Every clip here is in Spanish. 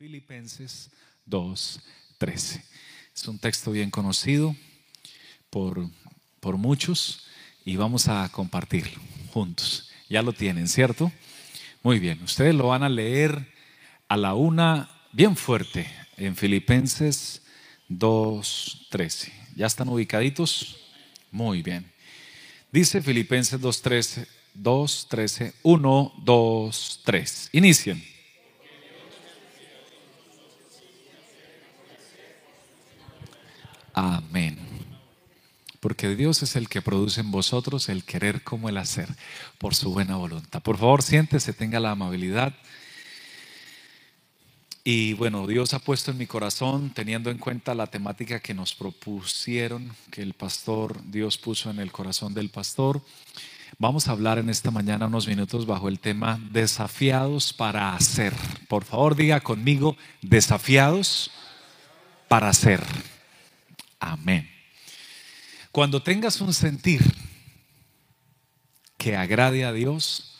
Filipenses 2.13. Es un texto bien conocido por, por muchos y vamos a compartirlo juntos. Ya lo tienen, ¿cierto? Muy bien, ustedes lo van a leer a la una bien fuerte en Filipenses 2.13. ¿Ya están ubicaditos? Muy bien. Dice Filipenses 2.13, 2.13, 1, 2, 3. Inicien. Amén. Porque Dios es el que produce en vosotros el querer como el hacer, por su buena voluntad. Por favor, siéntese, tenga la amabilidad. Y bueno, Dios ha puesto en mi corazón, teniendo en cuenta la temática que nos propusieron, que el pastor, Dios puso en el corazón del pastor. Vamos a hablar en esta mañana unos minutos bajo el tema desafiados para hacer. Por favor, diga conmigo, desafiados para hacer. Amén. Cuando tengas un sentir que agrade a Dios,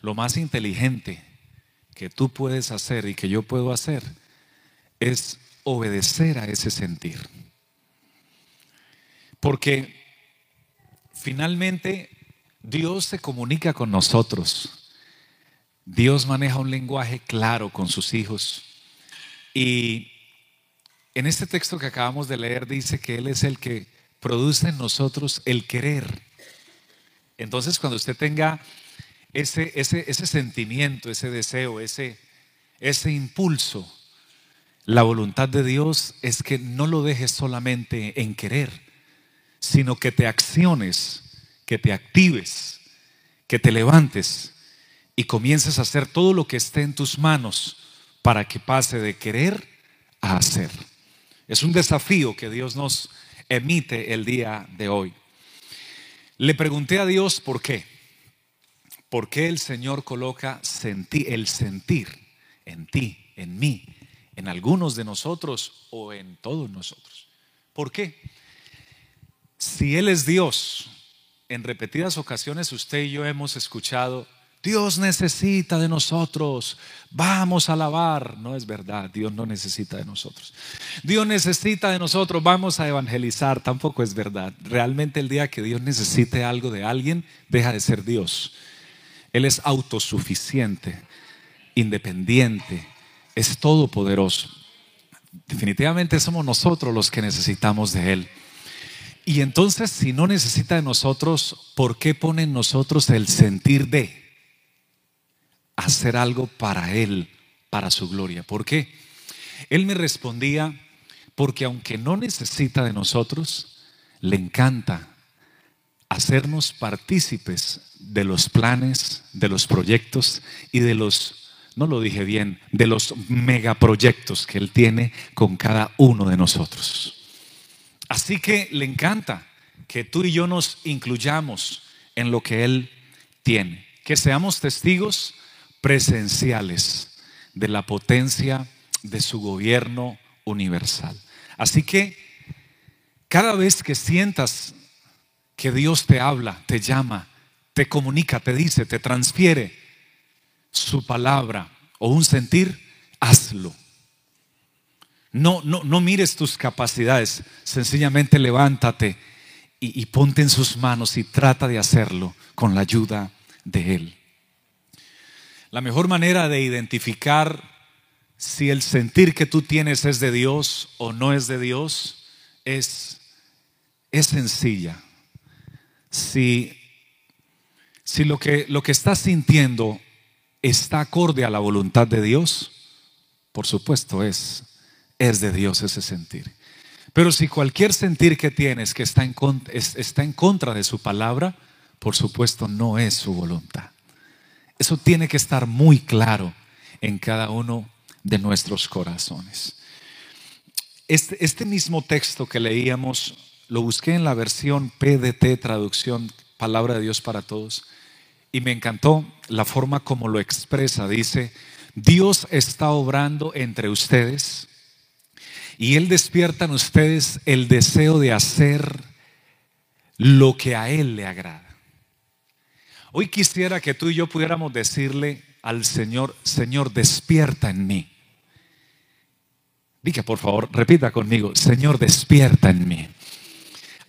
lo más inteligente que tú puedes hacer y que yo puedo hacer es obedecer a ese sentir. Porque finalmente Dios se comunica con nosotros. Dios maneja un lenguaje claro con sus hijos. Y en este texto que acabamos de leer dice que Él es el que produce en nosotros el querer. Entonces cuando usted tenga ese, ese, ese sentimiento, ese deseo, ese, ese impulso, la voluntad de Dios es que no lo dejes solamente en querer, sino que te acciones, que te actives, que te levantes y comiences a hacer todo lo que esté en tus manos para que pase de querer a hacer. Es un desafío que Dios nos emite el día de hoy. Le pregunté a Dios por qué. ¿Por qué el Señor coloca el sentir en ti, en mí, en algunos de nosotros o en todos nosotros? ¿Por qué? Si Él es Dios, en repetidas ocasiones usted y yo hemos escuchado, Dios necesita de nosotros. Vamos a alabar. No es verdad, Dios no necesita de nosotros. Dios necesita de nosotros. Vamos a evangelizar. Tampoco es verdad. Realmente el día que Dios necesite algo de alguien, deja de ser Dios. Él es autosuficiente, independiente, es todopoderoso. Definitivamente somos nosotros los que necesitamos de Él. Y entonces, si no necesita de nosotros, ¿por qué pone en nosotros el sentir de? Hacer algo para Él, para su gloria. ¿Por qué? Él me respondía, porque aunque no necesita de nosotros, le encanta hacernos partícipes de los planes, de los proyectos y de los, no lo dije bien, de los megaproyectos que Él tiene con cada uno de nosotros. Así que le encanta que tú y yo nos incluyamos en lo que Él tiene, que seamos testigos presenciales de la potencia de su gobierno universal. Así que cada vez que sientas que Dios te habla, te llama, te comunica, te dice, te transfiere su palabra o un sentir, hazlo. No, no, no mires tus capacidades, sencillamente levántate y, y ponte en sus manos y trata de hacerlo con la ayuda de Él. La mejor manera de identificar si el sentir que tú tienes es de Dios o no es de Dios es, es sencilla. Si, si lo, que, lo que estás sintiendo está acorde a la voluntad de Dios, por supuesto es, es de Dios ese sentir. Pero si cualquier sentir que tienes que está en, está en contra de su palabra, por supuesto no es su voluntad. Eso tiene que estar muy claro en cada uno de nuestros corazones. Este, este, mismo texto que leíamos lo busqué en la versión PDT, traducción Palabra de Dios para Todos, y me encantó la forma como lo expresa. Dice, Dios está obrando entre ustedes y Él despierta en ustedes el deseo de hacer lo que a Él le agrada. Hoy quisiera que tú y yo pudiéramos decirle al Señor, Señor, despierta en mí. Diga, por favor, repita conmigo, Señor, despierta en mí.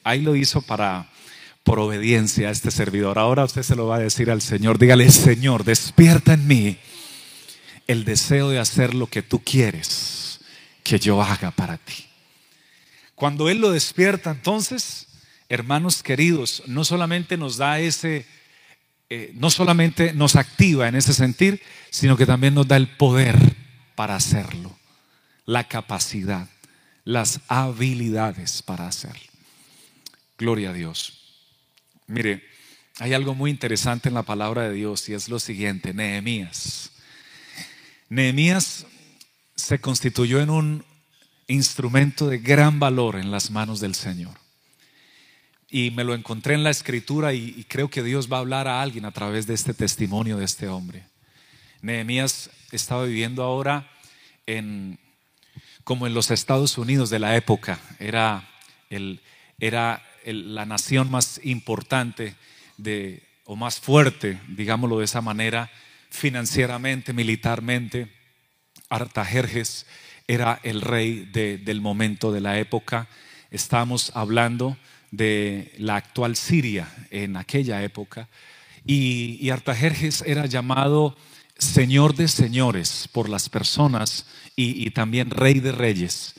Ahí lo hizo para por obediencia a este servidor. Ahora usted se lo va a decir al Señor. Dígale, Señor, despierta en mí el deseo de hacer lo que tú quieres que yo haga para ti. Cuando Él lo despierta, entonces, hermanos queridos, no solamente nos da ese, eh, no solamente nos activa en ese sentir, sino que también nos da el poder para hacerlo, la capacidad, las habilidades para hacerlo. Gloria a Dios. Mire, hay algo muy interesante en la palabra de Dios y es lo siguiente, Nehemías. Nehemías se constituyó en un instrumento de gran valor en las manos del Señor. Y me lo encontré en la escritura y, creo que Dios va a hablar a alguien a través de este testimonio de este hombre. Nehemías estaba viviendo ahora en, como en los Estados Unidos de la época. Era, el, era la nación más importante de, o más fuerte, digámoslo de esa manera, financieramente, militarmente. Artajerjes era el rey del momento de la época. Estamos hablando de la actual Siria en aquella época. Y, Artajerjes era llamado Señor de señores por las personas y también Rey de reyes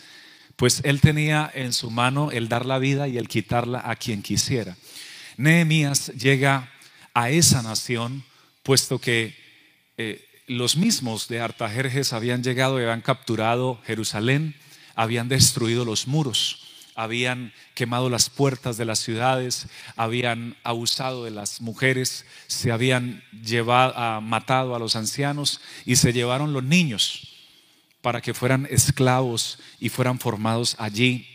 pues él tenía en su mano el dar la vida y el quitarla a quien quisiera. Nehemías llega a esa nación, puesto que eh, los mismos de Artajerjes habían llegado y habían capturado Jerusalén, habían destruido los muros, habían quemado las puertas de las ciudades, habían abusado de las mujeres, se habían llevado, ah, matado a los ancianos y se llevaron los niños para que fueran esclavos y fueran formados allí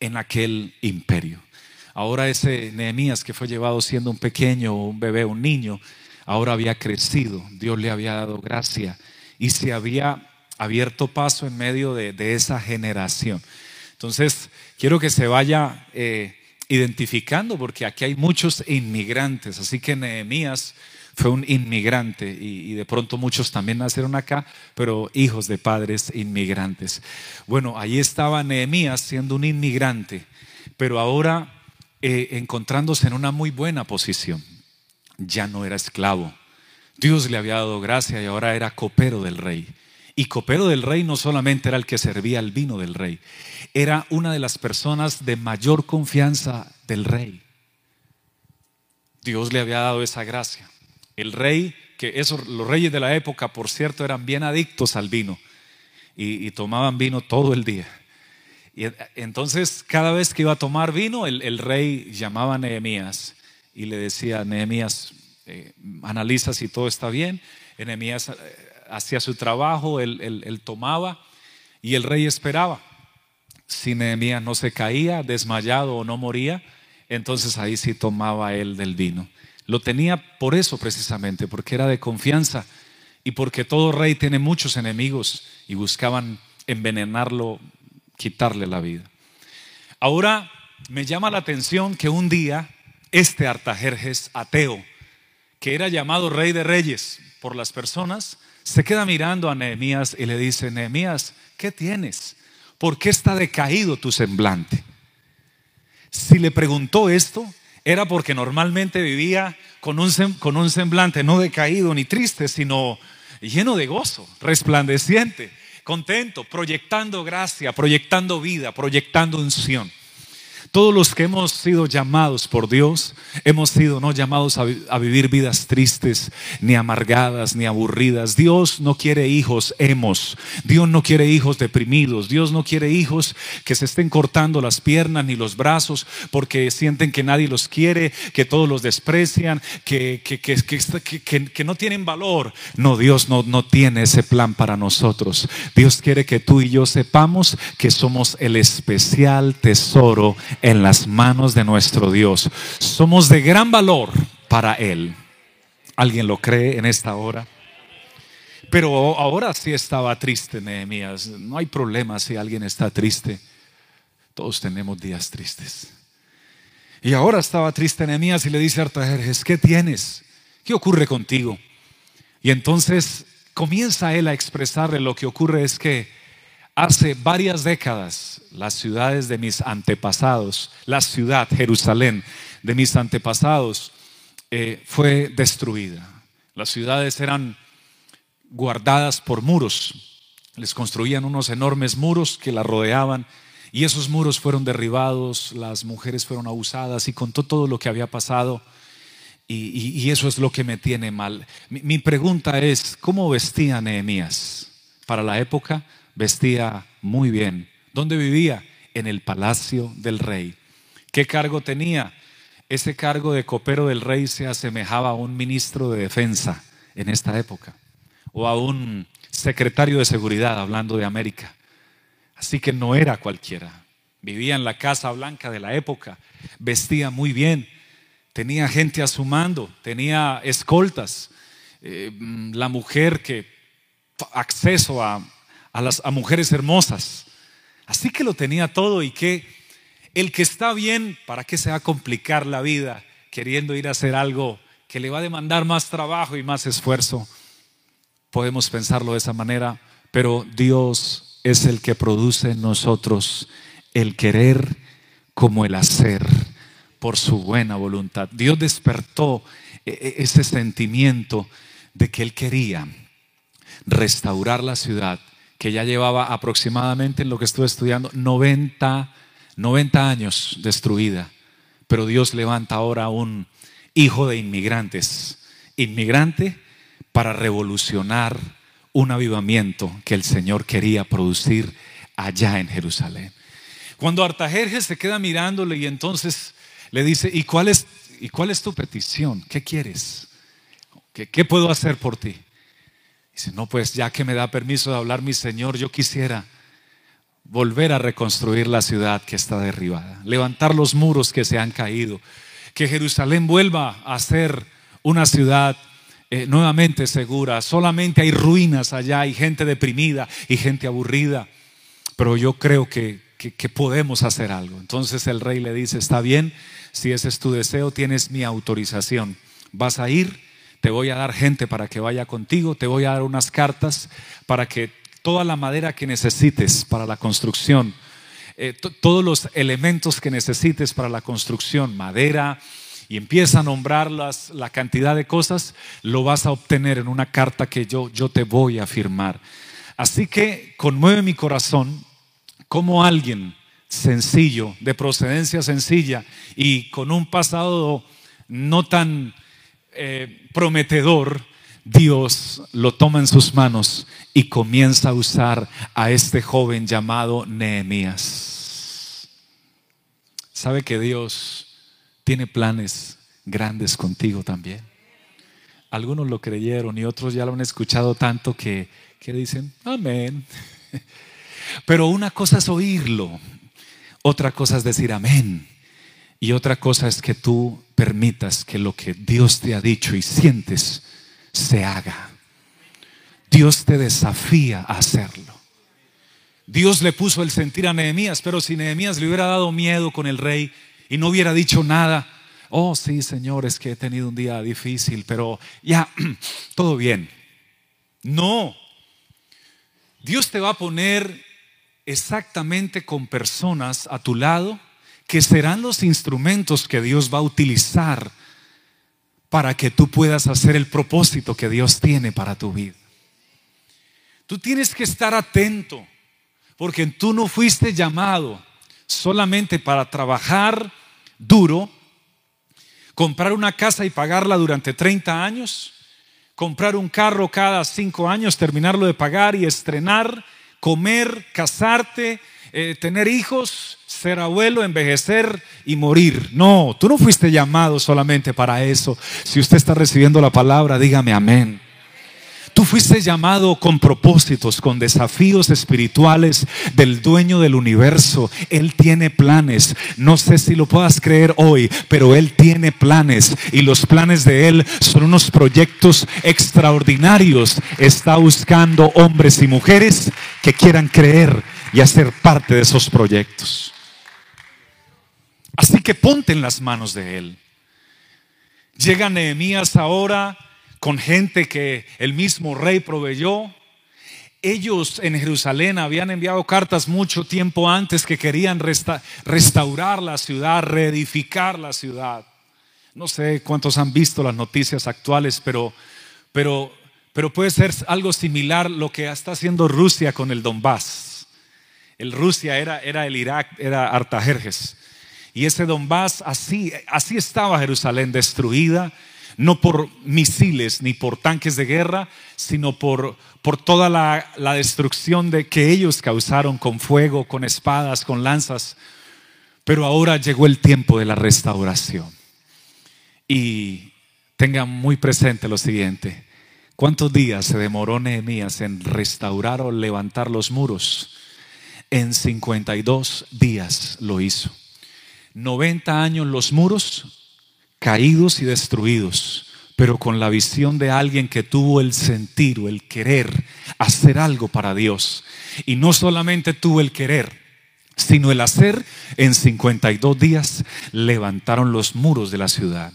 en aquel imperio. Ahora ese Nehemías que fue llevado siendo un pequeño, un bebé, un niño, ahora había crecido, Dios le había dado gracia y se había abierto paso en medio de, esa generación. Entonces, quiero que se vaya eh, identificando porque aquí hay muchos inmigrantes, así que Nehemías fue un inmigrante y, de pronto muchos también nacieron acá, pero hijos de padres inmigrantes. Bueno, ahí estaba Nehemías siendo un inmigrante, pero ahora eh, encontrándose en una muy buena posición. Ya no era esclavo. Dios le había dado gracia y ahora era copero del rey. Y copero del rey no solamente era el que servía el vino del rey, era una de las personas de mayor confianza del rey. Dios le había dado esa gracia. El rey, que esos, los reyes de la época, por cierto, eran bien adictos al vino y, tomaban vino todo el día. Y entonces, cada vez que iba a tomar vino, el, rey llamaba a Nehemías y le decía, Nehemías, eh, analiza si todo está bien. Nehemías eh, hacía su trabajo, él, tomaba y el rey esperaba. Si Nehemías no se caía, desmayado o no moría, entonces ahí sí tomaba él del vino. Lo tenía por eso precisamente, porque era de confianza y porque todo rey tiene muchos enemigos y buscaban envenenarlo, quitarle la vida. Ahora me llama la atención que un día este Artajerjes ateo, que era llamado rey de reyes por las personas, se queda mirando a Nehemías y le dice, Nehemías, ¿qué tienes? ¿Por qué está decaído tu semblante? Si le preguntó esto, era porque normalmente vivía con un, con un semblante no decaído ni triste, sino lleno de gozo, resplandeciente, contento, proyectando gracia, proyectando vida, proyectando unción. Todos los que hemos sido llamados por Dios, hemos sido no llamados a, vivir vidas tristes, ni amargadas, ni aburridas. Dios no quiere hijos hemos. Dios no quiere hijos deprimidos. Dios no quiere hijos que se estén cortando las piernas ni los brazos porque sienten que nadie los quiere, que todos los desprecian, que, que, que, que no tienen valor. No, Dios no, no tiene ese plan para nosotros. Dios quiere que tú y yo sepamos que somos el especial tesoro en las manos de nuestro Dios. Somos de gran valor para Él. ¿Alguien lo cree en esta hora? Pero ahora sí estaba triste Nehemías. No hay problema si alguien está triste. Todos tenemos días tristes. Y ahora estaba triste Nehemías y le dice a Artajerjes, ¿qué tienes? ¿Qué ocurre contigo? Y entonces comienza él a expresarle lo que ocurre es que hace varias décadas las ciudades de mis antepasados, la ciudad Jerusalén de mis antepasados eh, fue destruida. Las ciudades eran guardadas por muros. Les construían unos enormes muros que la rodeaban y esos muros fueron derribados, las mujeres fueron abusadas y contó todo lo que había pasado. Y, eso es lo que me tiene mal. Mi, mi pregunta es, ¿cómo vestía Nehemías? Para la época vestía muy bien. ¿Dónde vivía? En el palacio del rey. ¿Qué cargo tenía? Ese cargo de copero del rey se asemejaba a un ministro de defensa en esta época o a un secretario de seguridad hablando de América. Así que no era cualquiera. Vivía en la Casa Blanca de la época, vestía muy bien, tenía gente a su mando, tenía escoltas. Eh, la mujer que acceso a, las a mujeres hermosas. Así que lo tenía todo y que el que está bien, ¿para qué se va a complicar la vida queriendo ir a hacer algo que le va a demandar más trabajo y más esfuerzo? Podemos pensarlo de esa manera, pero Dios es el que produce en nosotros el querer como el hacer por su buena voluntad. Dios despertó e, e, ese sentimiento de que Él quería restaurar la ciudad que ya llevaba aproximadamente en lo que estuve estudiando 90 90 años destruida, pero Dios levanta ahora un hijo de inmigrantes, inmigrante para revolucionar un avivamiento que el Señor quería producir allá en Jerusalén. Cuando Artajerjes se queda mirándole y entonces le dice, ¿y cuál es, y cuál es tu petición? ¿Qué quieres? ¿Qué, ¿Qué puedo hacer por ti? Dice, no, pues ya que me da permiso de hablar mi Señor, yo quisiera volver a reconstruir la ciudad que está derribada, levantar los muros que se han caído, que Jerusalén vuelva a ser una ciudad eh, nuevamente segura. Solamente hay ruinas allá, hay gente deprimida y gente aburrida, pero yo creo que, que podemos hacer algo. Entonces el rey le dice, está bien, si ese es tu deseo, tienes mi autorización. Vas a ir, te voy a dar gente para que vaya contigo, te voy a dar unas cartas para que toda la madera que necesites para la construcción, eh, todos los elementos que necesites para la construcción, madera, y empieza a nombrar la cantidad de cosas, lo vas a obtener en una carta que yo, yo te voy a firmar. Así que conmueve mi corazón como alguien sencillo, de procedencia sencilla y con un pasado no tan eh, prometedor, Dios lo toma en sus manos y comienza a usar a este joven llamado Nehemías. ¿Sabe que Dios tiene planes grandes contigo también? Algunos lo creyeron y otros ya lo han escuchado tanto que, que dicen, amén. Pero una cosa es oírlo, otra cosa es decir amén. Y otra cosa es que tú permitas que lo que Dios te ha dicho y sientes se haga. Dios te desafía a hacerlo. Dios le puso el sentir a Nehemías, pero si Nehemías le hubiera dado miedo con el rey y no hubiera dicho nada, oh sí, Señor, es que he tenido un día difícil, pero ya, todo bien. No, Dios te va a poner exactamente con personas a tu lado que serán los instrumentos que Dios va a utilizar para que tú puedas hacer el propósito que Dios tiene para tu vida. Tú tienes que estar atento, porque tú no fuiste llamado solamente para trabajar duro, comprar una casa y pagarla durante 30 años, comprar un carro cada 5 años, terminarlo de pagar y estrenar, comer, casarte, eh, tener hijos, ser abuelo, envejecer y morir. No, tú no fuiste llamado solamente para eso. Si usted está recibiendo la palabra, dígame amén. Tú fuiste llamado con propósitos, con desafíos espirituales del dueño del universo. Él tiene planes. No sé si lo puedas creer hoy, pero Él tiene planes. Y los planes de Él son unos proyectos extraordinarios. Está buscando hombres y mujeres que quieran creer y hacer parte de esos proyectos. Así que ponte en las manos de Él. Llega Nehemías ahora con gente que el mismo rey proveyó. ellos en Jerusalén habían enviado cartas mucho tiempo antes que querían restaurar la ciudad, reedificar la ciudad. No sé cuántos han visto las noticias actuales, pero, pero, pero puede ser algo similar lo que está haciendo Rusia con el Donbass. El Rusia era, era el Irak, era Artajerjes. Y ese Donbass, así, así estaba Jerusalén, destruida, no por misiles ni por tanques de guerra, sino por, por toda la, la, destrucción de que ellos causaron con fuego, con espadas, con lanzas. Pero ahora llegó el tiempo de la restauración. Y tengan muy presente lo siguiente. ¿Cuántos días se demoró Nehemías en restaurar o levantar los muros? En 52 días lo hizo. 90 años los muros caídos y destruidos, pero con la visión de alguien que tuvo el sentir o el querer hacer algo para Dios. Y no solamente tuvo el querer, sino el hacer. En 52 días levantaron los muros de la ciudad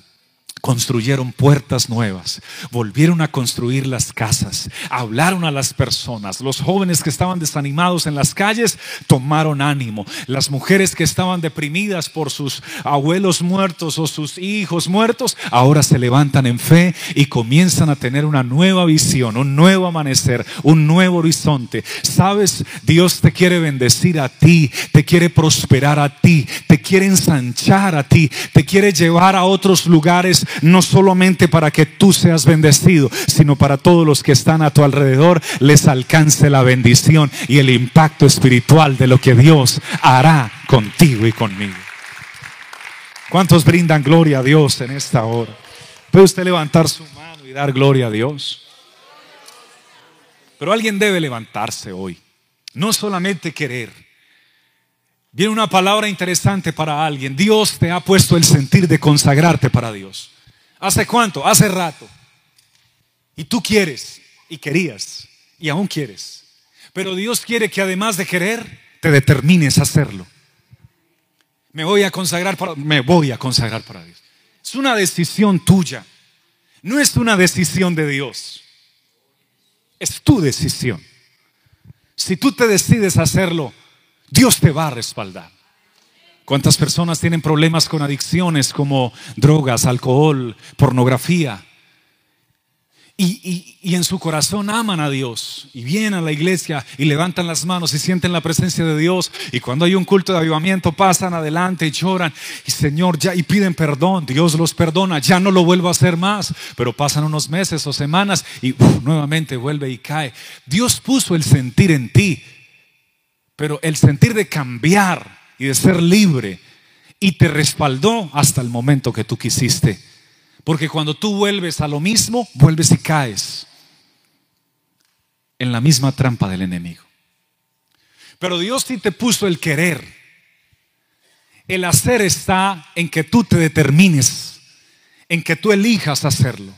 construyeron puertas nuevas, volvieron a construir las casas, hablaron a las personas. Los jóvenes que estaban desanimados en las calles tomaron ánimo. Las mujeres que estaban deprimidas por sus abuelos muertos o sus hijos muertos, ahora se levantan en fe y comienzan a tener una nueva visión, un nuevo amanecer, un nuevo horizonte. Sabes, Dios te quiere bendecir a ti, te quiere prosperar a ti, te quiere ensanchar a ti, te quiere llevar a otros lugares no solamente para que tú seas bendecido, sino para todos los que están a tu alrededor, les alcance la bendición y el impacto espiritual de lo que Dios hará contigo y conmigo. ¿Cuántos brindan gloria a Dios en esta hora? ¿Puede usted levantar su mano y dar gloria a Dios? Pero alguien debe levantarse hoy. No solamente querer. Viene una palabra interesante para alguien. Dios te ha puesto el sentir de consagrarte para Dios. ¿Hace cuánto? Hace rato. Y tú quieres y querías y aún quieres. Pero Dios quiere que además de querer, te determines a hacerlo. Me voy a consagrar para, me voy a consagrar para Dios. Es una decisión tuya. No es una decisión de Dios. Es tu decisión. Si tú te decides hacerlo, Dios te va a respaldar. ¿Cuántas personas tienen problemas con adicciones como drogas, alcohol, pornografía? Y, en su corazón aman a Dios y vienen a la iglesia y levantan las manos y sienten la presencia de Dios. Y cuando hay un culto de avivamiento pasan adelante y lloran y Señor ya y piden perdón. Dios los perdona, ya no lo vuelvo a hacer más. Pero pasan unos meses o semanas y nuevamente vuelve y cae. Dios puso el sentir en ti, pero el sentir de cambiar y de ser libre y te respaldó hasta el momento que tú quisiste. Porque cuando tú vuelves a lo mismo, vuelves y caes en la misma trampa del enemigo. Pero Dios sí te puso el querer. El hacer está en que tú te determines, en que tú elijas hacerlo,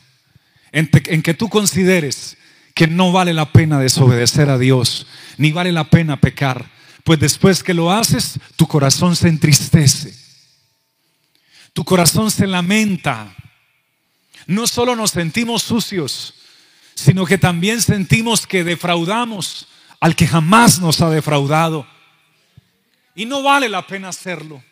en, en que tú consideres que no vale la pena desobedecer a Dios, ni vale la pena pecar pues después que lo haces, tu corazón se entristece. Tu corazón se lamenta. No solo nos sentimos sucios, sino que también sentimos que defraudamos al que jamás nos ha defraudado. Y no vale la pena hacerlo.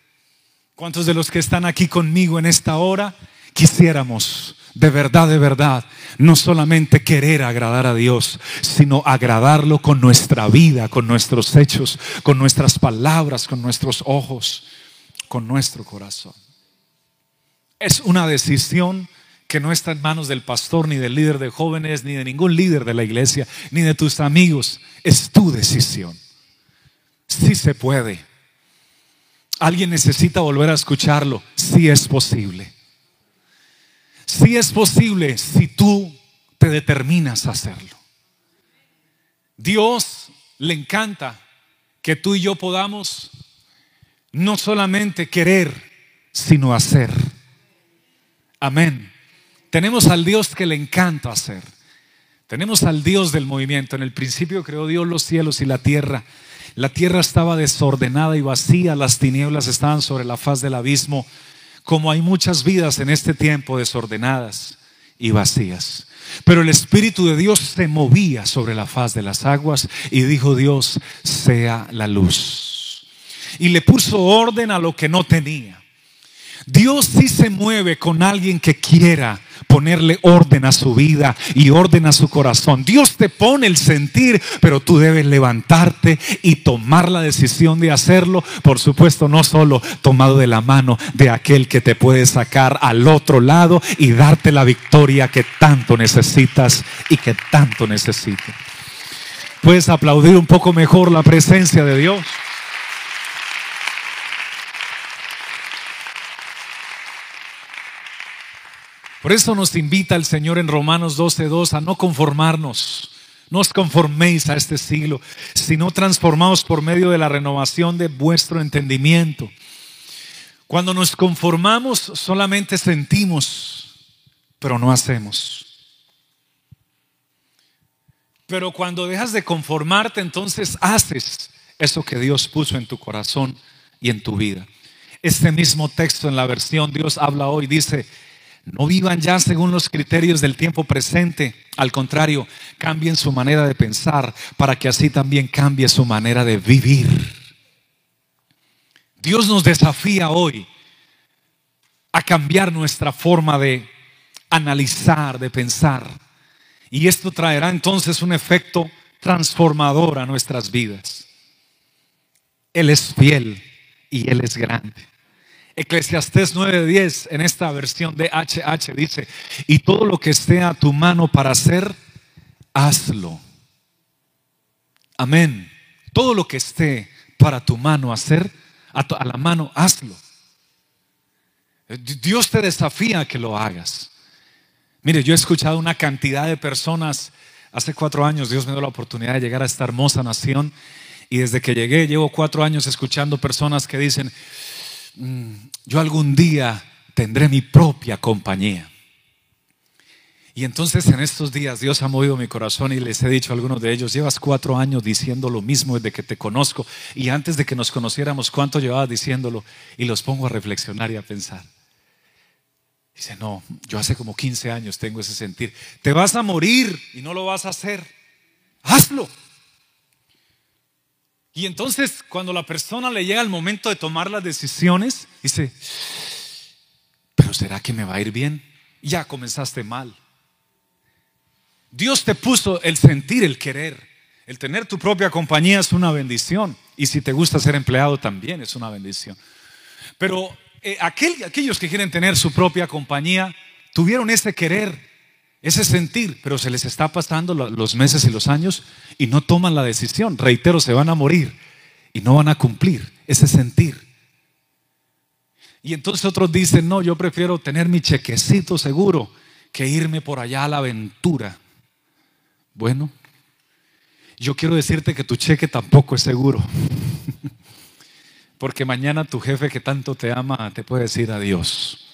¿Cuántos de los que están aquí conmigo en esta hora quisiéramos de verdad, de verdad, no solamente querer agradar a Dios, sino agradarlo con nuestra vida, con nuestros hechos, con nuestras palabras, con nuestros ojos, con nuestro corazón. Es una decisión que no está en manos del pastor, ni del líder de jóvenes, ni de ningún líder de la iglesia, ni de tus amigos. Es tu decisión. Sí se puede. Alguien necesita volver a escucharlo. Sí es posible. Si es posible si tú te determinas a hacerlo. Dios le encanta que tú y yo podamos no solamente querer, sino hacer. Amén. Tenemos al Dios que le encanta hacer. Tenemos al Dios del movimiento. En el principio creó Dios los cielos y la tierra. La tierra estaba desordenada y vacía, las tinieblas estaban sobre la faz del abismo como hay muchas vidas en este tiempo desordenadas y vacías. Pero el Espíritu de Dios se movía sobre la faz de las aguas y dijo Dios, sea la luz. Y le puso orden a lo que no tenía. Dios sí se mueve con alguien que quiera ponerle orden a su vida y orden a su corazón. Dios te pone el sentir, pero tú debes levantarte y tomar la decisión de hacerlo. Por supuesto, no solo tomado de la mano de aquel que te puede sacar al otro lado y darte la victoria que tanto necesitas y que tanto necesitas. Puedes aplaudir un poco mejor la presencia de Dios. Por eso nos invita el Señor en Romanos 12:2 a no conformarnos. No os conforméis a este siglo, sino transformaos por medio de la renovación de vuestro entendimiento. Cuando nos conformamos solamente sentimos, pero no hacemos. Pero cuando dejas de conformarte, entonces haces eso que Dios puso en tu corazón y en tu vida. Este mismo texto en la versión Dios habla hoy dice, no vivan ya según los criterios del tiempo presente. Al contrario, cambien su manera de pensar para que así también cambie su manera de vivir. Dios nos desafía hoy a cambiar nuestra forma de analizar, de pensar. Y esto traerá entonces un efecto transformador a nuestras vidas. Él es fiel y Él es grande. Eclesiastés 9:10 en esta versión de HH dice, y todo lo que esté a tu mano para hacer, hazlo. Amén. Todo lo que esté para tu mano hacer, a, a la mano, hazlo. Dios te desafía a que lo hagas. Mire, yo he escuchado una cantidad de personas, hace cuatro años Dios me dio la oportunidad de llegar a esta hermosa nación y desde que llegué llevo cuatro años escuchando personas que dicen, yo algún día tendré mi propia compañía. Y entonces en estos días Dios ha movido mi corazón y les he dicho a algunos de ellos, llevas cuatro años diciendo lo mismo desde que te conozco y antes de que nos conociéramos, ¿cuánto llevabas diciéndolo? Y los pongo a reflexionar y a pensar. Dice, no, yo hace como 15 años tengo ese sentir. Te vas a morir y no lo vas a hacer. Hazlo. Y entonces cuando la persona le llega el momento de tomar las decisiones, dice, pero ¿será que me va a ir bien? Ya comenzaste mal. Dios te puso el sentir, el querer. El tener tu propia compañía es una bendición. Y si te gusta ser empleado también es una bendición. Pero eh, aquellos que quieren tener su propia compañía tuvieron ese querer ese sentir, pero se les está pasando los meses y los años y no toman la decisión. Reitero, se van a morir y no van a cumplir ese sentir. Y entonces otros dicen, no, yo prefiero tener mi chequecito seguro que irme por allá a la aventura. Bueno, yo quiero decirte que tu cheque tampoco es seguro. Porque mañana tu jefe que tanto te ama te puede decir adiós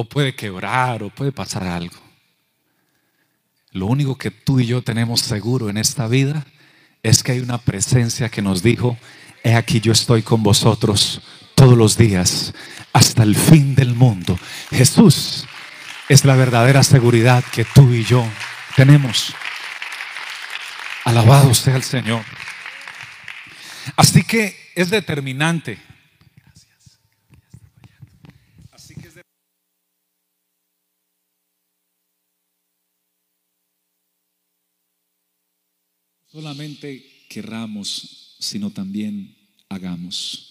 o puede quebrar o puede pasar algo. Lo único que tú y yo tenemos seguro en esta vida es que hay una presencia que nos dijo, he aquí yo estoy con vosotros todos los días hasta el fin del mundo. Jesús es la verdadera seguridad que tú y yo tenemos. Alabado sea el Señor. Así que es determinante solamente querramos, sino también hagamos.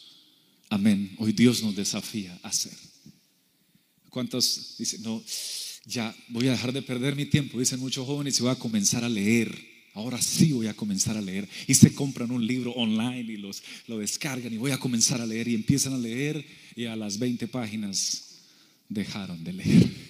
Amén. Hoy Dios nos desafía a hacer. ¿Cuántos dicen, no, ya voy a dejar de perder mi tiempo? Dicen muchos jóvenes y voy a comenzar a leer. Ahora sí voy a comenzar a leer. Y se compran un libro online y los, lo descargan y voy a comenzar a leer y empiezan a leer y a las 20 páginas dejaron de leer.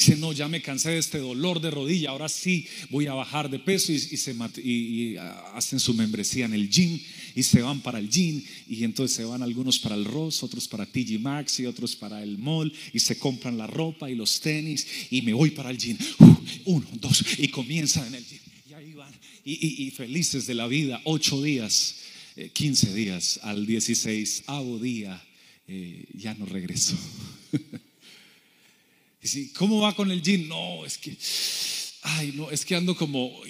Dice, no, ya me cansé de este dolor de rodilla, ahora sí voy a bajar de peso y, se, y, ah, hacen su membresía en el gym y se van para el gym y entonces se van algunos para el Ross, otros para TG Maxx y otros para el mall y se compran la ropa y los tenis y me voy para el gym. uno, dos y comienzan en el gym. Y ahí van y, felices de la vida, ocho días, eh, quince días al dieciséis, día, eh, ya no regreso. Y ¿cómo va con el gym? No, es que, ay, no, es que ando como,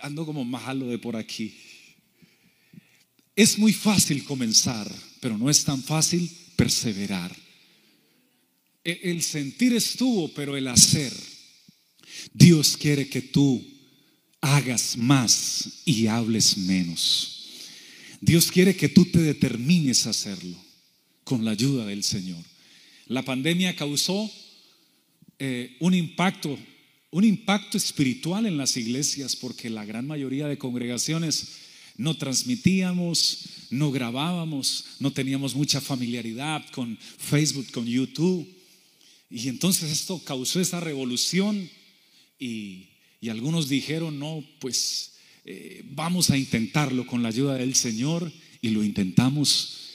ando como malo de por aquí. Es muy fácil comenzar, pero no es tan fácil perseverar. E, el sentir estuvo, pero el hacer. Dios quiere que tú hagas más y hables menos. Dios quiere que tú te determines a hacerlo con la ayuda del Señor. La pandemia causó eh, un impacto, un impacto espiritual en las iglesias porque la gran mayoría de congregaciones no transmitíamos, no grabábamos, no teníamos mucha familiaridad con Facebook, con YouTube. Y entonces esto causó esa revolución y, algunos dijeron, no, pues eh, vamos a intentarlo con la ayuda del Señor y lo intentamos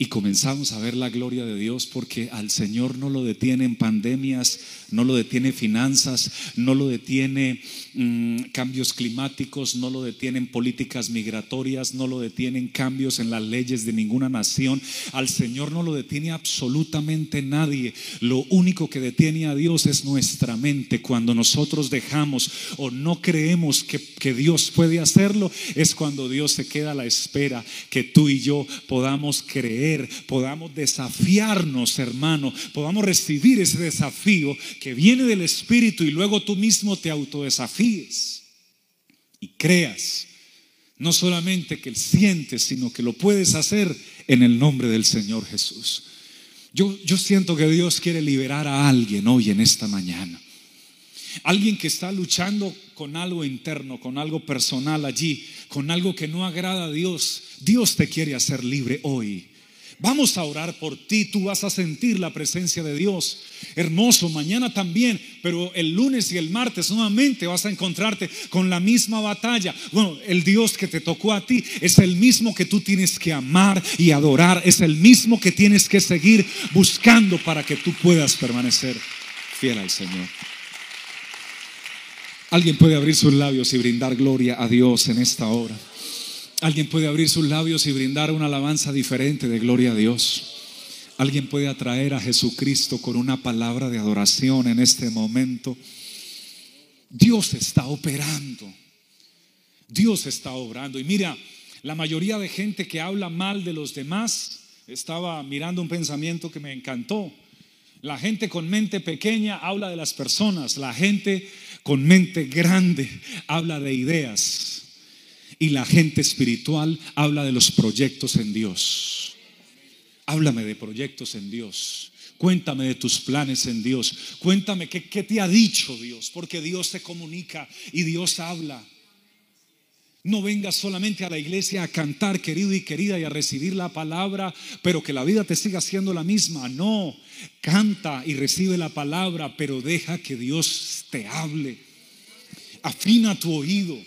y comenzamos a ver la gloria de Dios porque al Señor no lo detienen pandemias, no lo detiene finanzas, no lo detiene mm, cambios climáticos, no lo detienen políticas migratorias, no lo detienen cambios en las leyes de ninguna nación. Al Señor no lo detiene absolutamente nadie. Lo único que detiene a Dios es nuestra mente. Cuando nosotros dejamos o no creemos que, que Dios puede hacerlo, es cuando Dios se queda a la espera que tú y yo podamos creer, podamos desafiarnos, hermano, podamos recibir ese desafío que viene del Espíritu y luego tú mismo te autodesafíes y creas. No solamente que sientes, sino que lo puedes hacer en el nombre del Señor Jesús. Yo, yo siento que Dios quiere liberar a alguien hoy en esta mañana. Alguien que está luchando con algo interno, con algo personal allí, con algo que no agrada a Dios. Dios te quiere hacer libre hoy. Vamos a orar por ti, tú vas a sentir la presencia de Dios. Hermoso, mañana también, pero el lunes y el martes nuevamente vas a encontrarte con la misma batalla. Bueno, el Dios que te tocó a ti es el mismo que tú tienes que amar y adorar, es el mismo que tienes que seguir buscando para que tú puedas permanecer fiel al Señor. Alguien puede abrir sus labios y brindar gloria a Dios en esta hora. Alguien puede abrir sus labios y brindar una alabanza diferente de gloria a Dios. Alguien puede atraer a Jesucristo con una palabra de adoración en este momento. Dios está operando. Dios está obrando. Y mira, la mayoría de gente que habla mal de los demás, estaba mirando un pensamiento que me encantó. La gente con mente pequeña habla de las personas. La gente con mente grande habla de ideas y la gente espiritual habla de los proyectos en Dios. Háblame de proyectos en Dios. Cuéntame de tus planes en Dios. Cuéntame qué, te ha dicho Dios, porque Dios te comunica y Dios habla. No vengas solamente a la iglesia a cantar, querido y querida, y a recibir la palabra, pero que la vida te siga siendo la misma. No, canta y recibe la palabra, pero deja que Dios te hable. Afina tu oído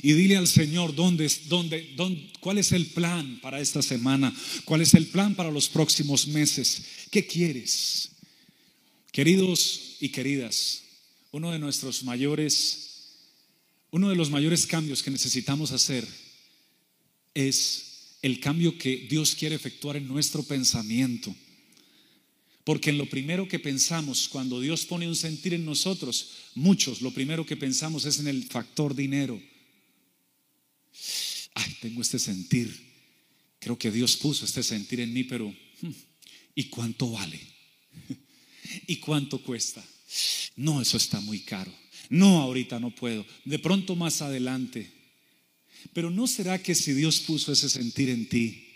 y dile al Señor dónde, dónde, dónde, cuál es el plan para esta semana, cuál es el plan para los próximos meses. ¿Qué quieres? Queridos y queridas, uno de nuestros mayores, uno de los mayores cambios que necesitamos hacer es el cambio que Dios quiere efectuar en nuestro pensamiento. Porque en lo primero que pensamos, cuando Dios pone un sentir en nosotros, muchos, lo primero que pensamos es en el factor dinero ay, tengo este sentir. Creo que Dios puso este sentir en mí, pero hmm, ¿y cuánto vale? ¿Y cuánto cuesta? No, eso está muy caro. No, ahorita no puedo. De pronto más adelante. Pero ¿no será que si Dios puso ese sentir en ti,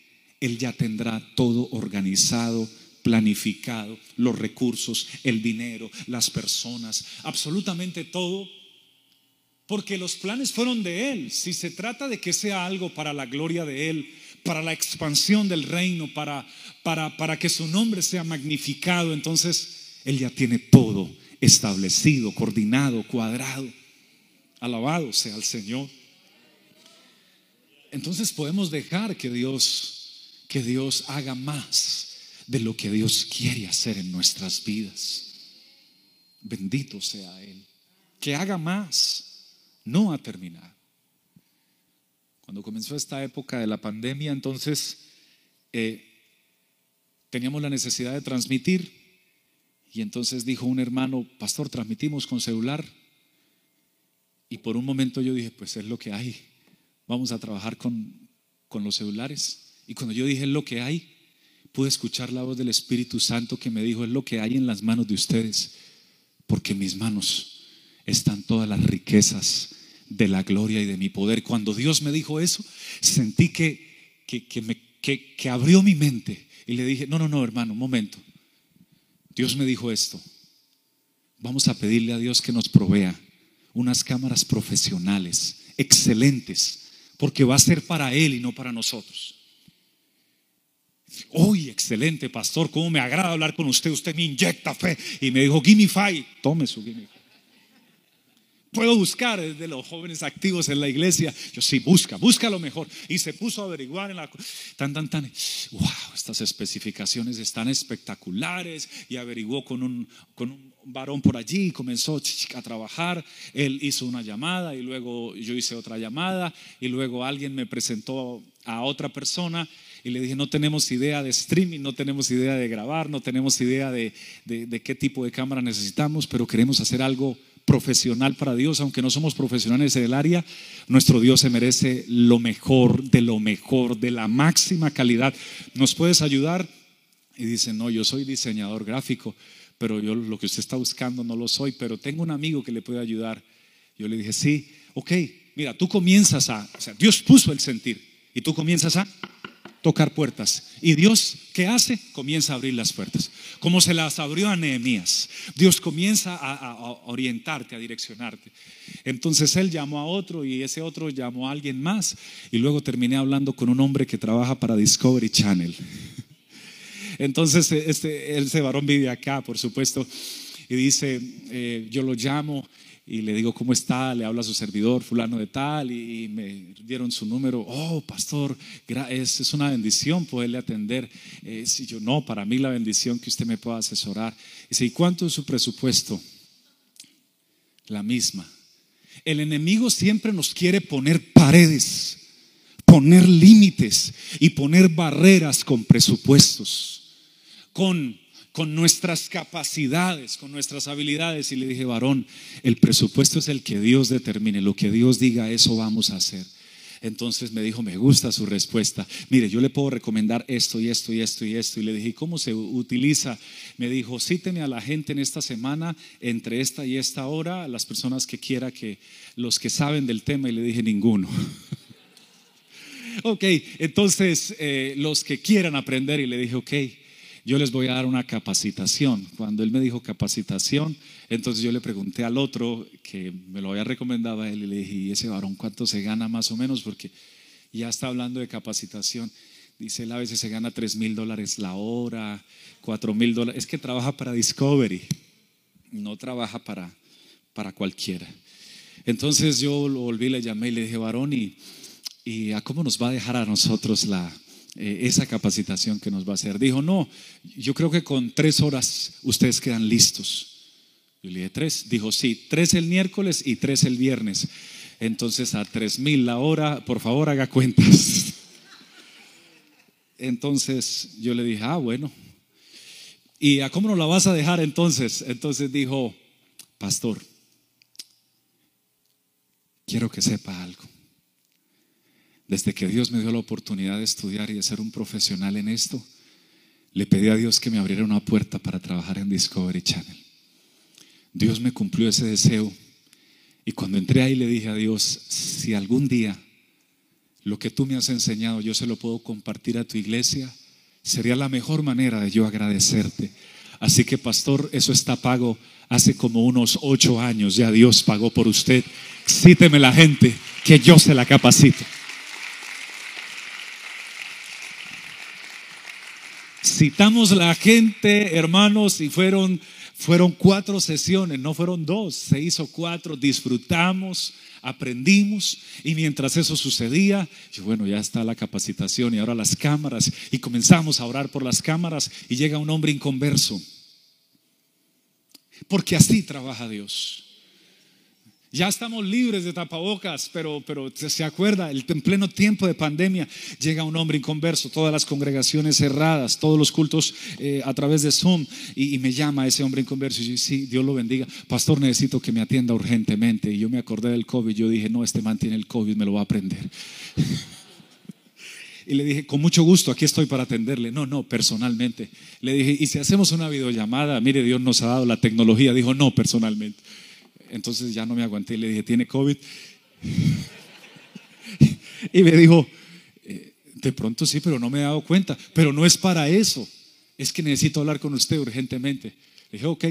Él ya tendrá todo organizado, planificado, los recursos, el dinero, las personas, absolutamente todo porque los planes fueron de Él. Si se trata de que sea algo para la gloria de Él, para la expansión del reino, para, para, para que su nombre sea magnificado, entonces Él ya tiene todo establecido, coordinado, cuadrado. Alabado sea el Señor. Entonces podemos dejar que Dios, que Dios haga más de lo que Dios quiere hacer en nuestras vidas. Bendito sea Él. Que haga más no ha terminado. Cuando comenzó esta época de la pandemia, entonces eh, teníamos la necesidad de transmitir Y entonces dijo un hermano, pastor, transmitimos con celular. Y por un momento yo dije, pues es lo que hay. Vamos a trabajar con, con los celulares. Y cuando yo dije lo que hay, pude escuchar la voz del Espíritu Santo que me dijo, es lo que hay en las manos de ustedes, porque mis manos están todas las riquezas de la gloria y de mi poder. Cuando Dios me dijo eso, sentí que, que, que abrió mi mente y le dije, no, no, no, hermano, un momento. Dios me dijo esto. Vamos a pedirle a Dios que nos provea unas cámaras profesionales, excelentes, porque va a ser para Él y no para nosotros. Uy, excelente, pastor, cómo me agrada hablar con usted. Usted me inyecta fe. Y me dijo, give five. Tome su give Puedo buscar de los jóvenes activos en la iglesia. Yo sí, busca, busca lo mejor. Y se puso a averiguar en la. Tan, tan, tan. Wow, estas especificaciones están espectaculares. Y averiguó con un, con un varón por allí y comenzó a trabajar. Él hizo una llamada y luego yo hice otra llamada. Y luego alguien me presentó a otra persona y le dije, no tenemos idea de streaming, no tenemos idea de grabar, no tenemos idea de, qué tipo de cámara necesitamos, pero queremos hacer algo profesional para Dios, aunque no somos profesionales en el área, nuestro Dios se merece lo mejor, de lo mejor, de la máxima calidad. ¿Nos puedes ayudar? Y dice, no, yo soy diseñador gráfico, pero yo lo que usted está buscando no lo soy, pero tengo un amigo que le puede ayudar. Yo le dije, sí, ok, mira, tú comienzas a, o sea, Dios puso el sentir y tú comienzas a tocar puertas. Y Dios, ¿qué hace? Comienza a abrir las puertas. Como se las abrió a Nehemías. Dios comienza a, orientarte, a direccionarte. Entonces él llamó a otro y ese otro llamó a alguien más. Y luego terminé hablando con un hombre que trabaja para Discovery Channel. Entonces este, ese varón vive acá, por supuesto. Y dice, eh, yo lo llamo y le digo, ¿cómo está? Le habla a su servidor, fulano de tal, y, me dieron su número. Oh, pastor, es, es una bendición poderle atender. Eh, si yo, no, para mí la bendición que usted me pueda asesorar. Dice, ¿y cuánto es su presupuesto? La misma. El enemigo siempre nos quiere poner paredes, poner límites y poner barreras con presupuestos, con con nuestras capacidades, con nuestras habilidades. Y le dije, varón, el presupuesto es el que Dios determine, lo que Dios diga, eso vamos a hacer. Entonces me dijo, me gusta su respuesta. Mire, yo le puedo recomendar esto y esto y esto y esto. Y le dije, ¿cómo se utiliza? Me dijo, cíteme a la gente en esta semana, entre esta y esta hora, las personas que quiera que, los que saben del tema. Y le dije, ninguno. ok, entonces eh, los que quieran aprender. Y le dije, ok yo les voy a dar una capacitación. Cuando él me dijo capacitación, entonces yo le pregunté al otro que me lo había recomendado a él y le dije, ¿y ese varón cuánto se gana más o menos? Porque ya está hablando de capacitación. Dice él a veces se gana 3 mil dólares la hora, 4 mil dólares. Es que trabaja para Discovery, no trabaja para, para cualquiera. Entonces yo lo volví, le llamé y le dije, varón, ¿y, ¿y a cómo nos va a dejar a nosotros la, eh, esa capacitación que nos va a hacer. Dijo, no, yo creo que con tres horas ustedes quedan listos. Yo le dije, tres. Dijo, sí, tres el miércoles y tres el viernes. Entonces a tres mil la hora, por favor haga cuentas. Entonces yo le dije, ah, bueno. ¿Y a cómo nos la vas a dejar entonces? Entonces dijo, pastor, quiero que sepa algo. Desde que Dios me dio la oportunidad de estudiar y de ser un profesional en esto, le pedí a Dios que me abriera una puerta para trabajar en Discovery Channel. Dios me cumplió ese deseo y cuando entré ahí le dije a Dios, si algún día lo que tú me has enseñado yo se lo puedo compartir a tu iglesia, sería la mejor manera de yo agradecerte. Así que pastor, eso está pago hace como unos ocho años, ya Dios pagó por usted. Cíteme la gente que yo se la capacito. Citamos la gente, hermanos, y fueron, fueron cuatro sesiones, no fueron dos, se hizo cuatro, disfrutamos, aprendimos y mientras eso sucedía, yo, bueno, ya está la capacitación y ahora las cámaras y comenzamos a orar por las cámaras y llega un hombre inconverso. Porque así trabaja Dios. Ya estamos libres de tapabocas, pero, pero se acuerda, en pleno tiempo de pandemia llega un hombre inconverso, todas las congregaciones cerradas, todos los cultos eh, a través de Zoom, y, me llama ese hombre inconverso y yo, sí, Dios lo bendiga, pastor, necesito que me atienda urgentemente. Y yo me acordé del COVID, yo dije, no, este man tiene el COVID, me lo va a aprender. Y le dije, con mucho gusto, aquí estoy para atenderle. No, no, personalmente. Le dije, ¿y si hacemos una videollamada? Mire, Dios nos ha dado la tecnología. Dijo, no, personalmente. Entonces ya no me aguanté y le dije, ¿tiene COVID? y me dijo, eh, de pronto sí, pero no me he dado cuenta. Pero no es para eso. Es que necesito hablar con usted urgentemente. Le dije, ok.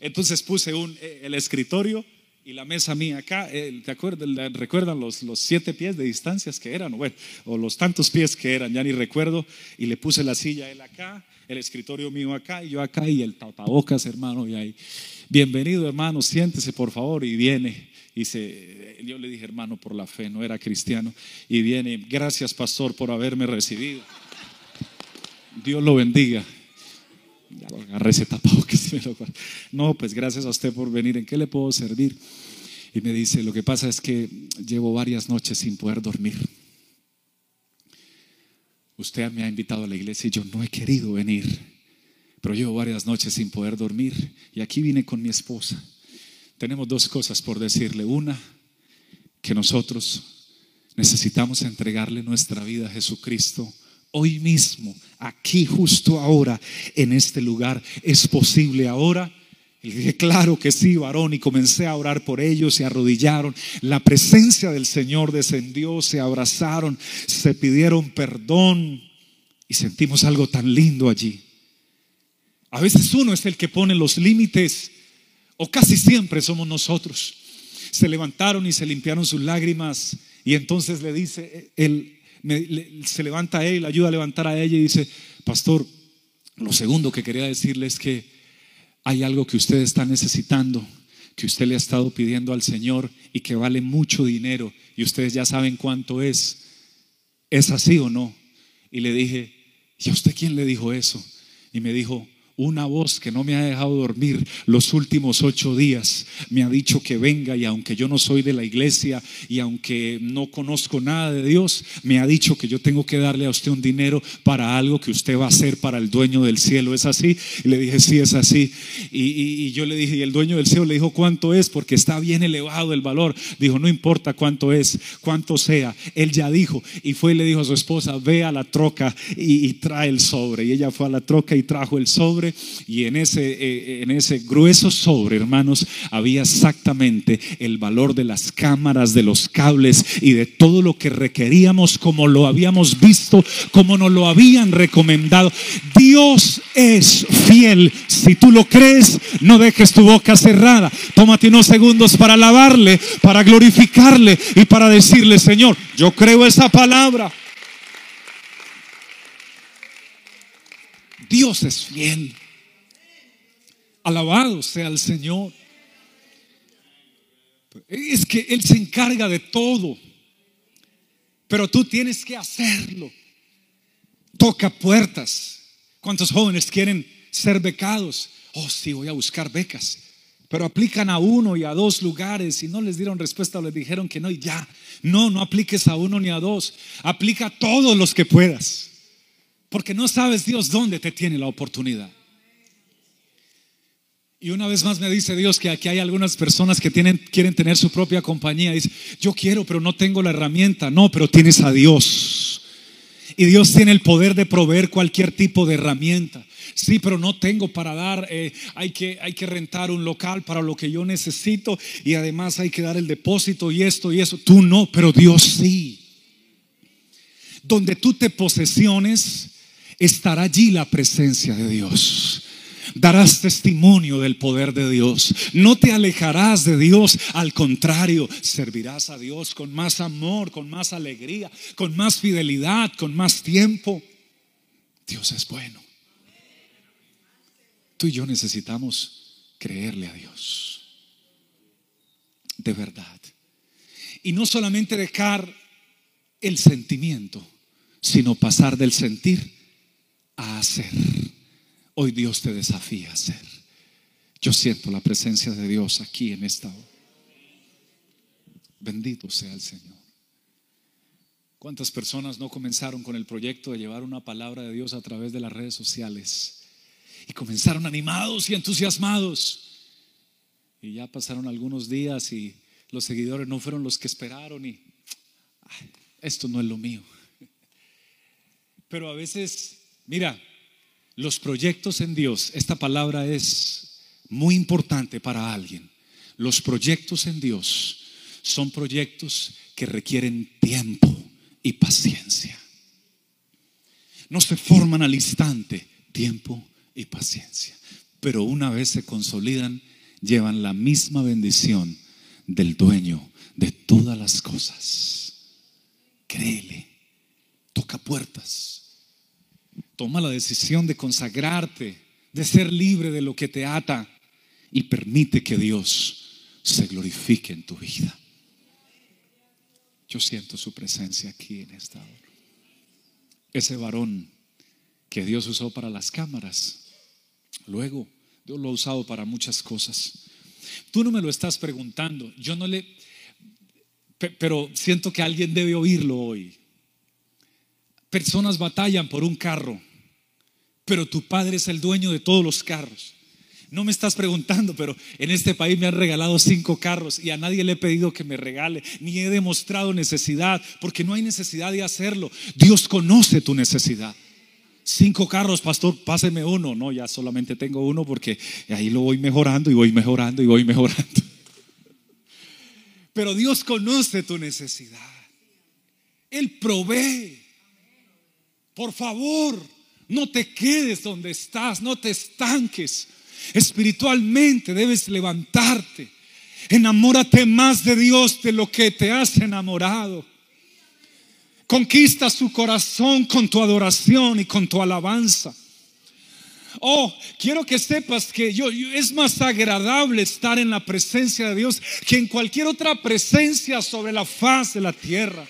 Entonces puse un, eh, el escritorio y la mesa mía acá. ¿Te acuerdas? ¿Recuerdan los, siete pies de distancias que eran? O los tantos pies que eran, ya ni recuerdo. Y le puse la silla él acá, el escritorio mío acá y yo acá y el tapabocas, hermano, y ahí bienvenido hermano, siéntese por favor y viene. Y se, yo le dije, hermano, por la fe, no era cristiano. Y viene, gracias pastor por haberme recibido. Dios lo bendiga. Ya lo agarré ese tapado que me lo No, pues gracias a usted por venir. ¿En qué le puedo servir? Y me dice, lo que pasa es que llevo varias noches sin poder dormir. Usted me ha invitado a la iglesia y yo no he querido venir. Pero llevo varias noches sin poder dormir y aquí vine con mi esposa. Tenemos dos cosas por decirle. Una, que nosotros necesitamos entregarle nuestra vida a Jesucristo hoy mismo, aquí, justo ahora, en este lugar. ¿Es posible ahora? Y dije, claro que sí, varón, y comencé a orar por ellos, se arrodillaron. La presencia del Señor descendió, se abrazaron, se pidieron perdón y sentimos algo tan lindo allí. A veces uno es el que pone los límites, o casi siempre somos nosotros. Se levantaron y se limpiaron sus lágrimas, y entonces le dice, él, se levanta a él, ayuda a levantar a ella y dice, pastor, lo segundo que quería decirle es que hay algo que usted está necesitando, que usted le ha estado pidiendo al Señor y que vale mucho dinero, y ustedes ya saben cuánto es. ¿Es así o no? Y le dije, ¿y a usted quién le dijo eso? Y me dijo, una voz que no me ha dejado dormir los últimos ocho días me ha dicho que venga y aunque yo no soy de la iglesia y aunque no conozco nada de Dios, me ha dicho que yo tengo que darle a usted un dinero para algo que usted va a hacer para el dueño del cielo. ¿Es así? Y le dije, sí, es así. Y, yo le dije, y el dueño del cielo le dijo, ¿cuánto es? Porque está bien elevado el valor. Dijo, no importa cuánto es, cuánto sea. Él ya dijo y fue y le dijo a su esposa, ve a la troca y trae el sobre. Y ella fue a la troca y trajo el y en ese, eh, en ese grueso sobre, hermanos, había exactamente el valor de las cámaras, de los cables y de todo lo que requeríamos como lo habíamos visto, como nos lo habían recomendado. Dios es fiel. Si tú lo crees, no dejes tu boca cerrada. Tómate unos segundos para alabarle, para glorificarle y para decirle, Señor, yo creo esa palabra. Dios es fiel. Alabado sea el Señor. Es que Él se encarga de todo. Pero tú tienes que hacerlo. Toca puertas. ¿Cuántos jóvenes quieren ser becados? Oh, sí, voy a buscar becas. Pero aplican a uno y a dos lugares y no les dieron respuesta o les dijeron que no y ya. No, no apliques a uno ni a dos. Aplica a todos los que puedas. Porque no sabes Dios dónde te tiene la oportunidad. Y una vez más me dice Dios que aquí hay algunas personas que tienen, quieren tener su propia compañía. Dice, yo quiero, pero no tengo la herramienta. No, pero tienes a Dios. Y Dios tiene el poder de proveer cualquier tipo de herramienta. Sí, pero no tengo para dar. Eh, hay, que, hay que rentar un local para lo que yo necesito. Y además hay que dar el depósito y esto y eso. Tú no, pero Dios sí. Donde tú te posesiones, estará allí la presencia de Dios. Darás testimonio del poder de Dios. No te alejarás de Dios. Al contrario, servirás a Dios con más amor, con más alegría, con más fidelidad, con más tiempo. Dios es bueno. Tú y yo necesitamos creerle a Dios. De verdad. Y no solamente dejar el sentimiento, sino pasar del sentir a hacer. Hoy Dios te desafía a hacer. Yo siento la presencia de Dios aquí en esta hora. Bendito sea el Señor. ¿Cuántas personas no comenzaron con el proyecto de llevar una palabra de Dios a través de las redes sociales? Y comenzaron animados y entusiasmados. Y ya pasaron algunos días y los seguidores no fueron los que esperaron y esto no es lo mío. Pero a veces, mira, los proyectos en Dios, esta palabra es muy importante para alguien. Los proyectos en Dios son proyectos que requieren tiempo y paciencia. No se forman al instante, tiempo y paciencia. Pero una vez se consolidan, llevan la misma bendición del dueño de todas las cosas. Créele, toca puertas, toma la decisión de consagrarte, de ser libre de lo que te ata y permite que Dios se glorifique en tu vida. Yo siento su presencia aquí en esta hora. Ese varón que Dios usó para las cámaras, luego Dios lo ha usado para muchas cosas. Tú no me lo estás preguntando, yo no le, pero siento que alguien debe oírlo hoy. Personas batallan por un carro, pero tu padre es el dueño de todos los carros. No me estás preguntando, pero en este país me han regalado cinco carros y a nadie le he pedido que me regale, ni he demostrado necesidad, porque no hay necesidad de hacerlo. Dios conoce tu necesidad. Cinco carros, pastor, páseme uno. No, ya solamente tengo uno porque ahí lo voy mejorando y voy mejorando y voy mejorando. Pero Dios conoce tu necesidad. Él provee. Por favor, no te quedes donde estás, no te estanques. Espiritualmente debes levantarte. Enamórate más de Dios de lo que te has enamorado. Conquista su corazón con tu adoración y con tu alabanza. Oh, quiero que sepas que yo, es más agradable estar en la presencia de Dios que en cualquier otra presencia sobre la faz de la tierra.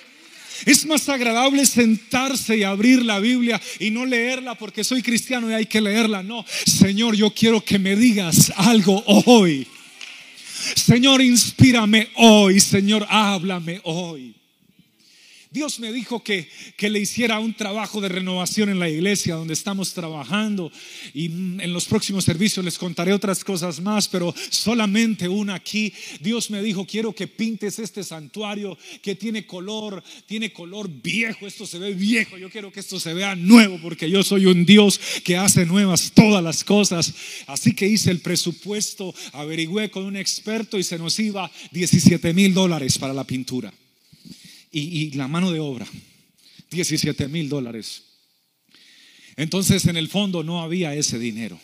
Es más agradable sentarse y abrir la Biblia y no leerla porque soy cristiano y hay que leerla. No, Señor, yo quiero que me digas algo hoy. Señor, inspírame hoy. Señor, háblame hoy. Dios me dijo que, que, le hiciera un trabajo de renovación en la iglesia donde estamos trabajando y en los próximos servicios les contaré otras cosas más, pero solamente una aquí. Dios me dijo, quiero que pintes este santuario que tiene color, tiene color viejo, esto se ve viejo, yo quiero que esto se vea nuevo porque yo soy un Dios que hace nuevas todas las cosas. Así que hice el presupuesto, averigüé con un experto y se nos iba 17 mil dólares para la pintura y, la mano de obra, 17 mil dólares. Entonces en el fondo no había ese dinero.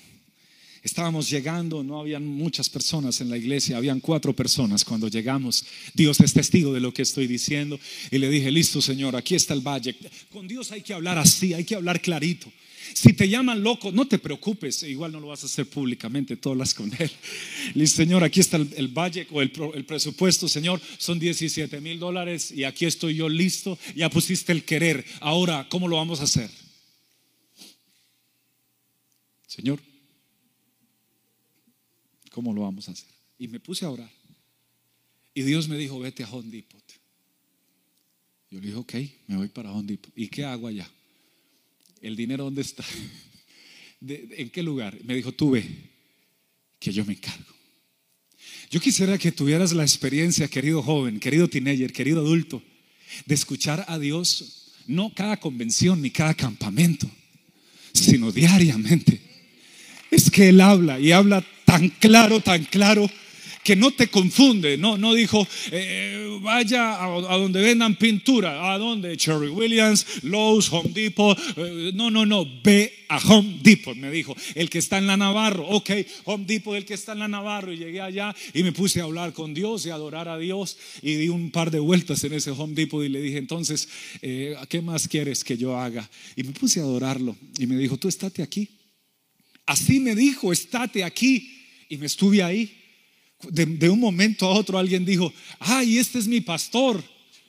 Estábamos llegando, no habían muchas personas en la iglesia, habían cuatro personas cuando llegamos. Dios es testigo de lo que estoy diciendo. Y le dije, listo Señor, aquí está el budget. Con Dios hay que hablar así, hay que hablar clarito. Si te llaman loco, no te preocupes, igual no lo vas a hacer públicamente, tú hablas con él. Le Señor, aquí está el, budget o el, el, presupuesto, Señor, son 17 mil dólares y aquí estoy yo listo, ya pusiste el querer. Ahora, ¿cómo lo vamos a hacer? Señor, ¿cómo lo vamos a hacer? Y me puse a orar. Y Dios me dijo, vete a Home. Yo le dije, ok, me voy para Home. ¿Y qué hago allá? ¿El dinero dónde está? ¿En qué lugar? Me dijo, tú ve, que yo me encargo. Yo quisiera que tuvieras la experiencia, querido joven, querido teenager, querido adulto, de escuchar a Dios, no cada convención ni cada campamento, sino diariamente. Es que Él habla y habla tan claro, tan claro que no te confunde. No, no dijo, eh, vaya a, donde vendan pintura. ¿A dónde? Cherry Williams, Lowe's, Home Depot. Eh, no, no, no. Ve a Home Depot, me dijo. El que está en la Navarro. Ok, Home Depot, el que está en la Navarro. Y llegué allá y me puse a hablar con Dios y a adorar a Dios. Y di un par de vueltas en ese Home Depot y le dije, entonces, eh, ¿qué más quieres que yo haga? Y me puse a adorarlo. Y me dijo, tú estate aquí. Así me dijo, estate aquí. Y me estuve ahí de, un momento a otro alguien dijo, ay, este es mi pastor.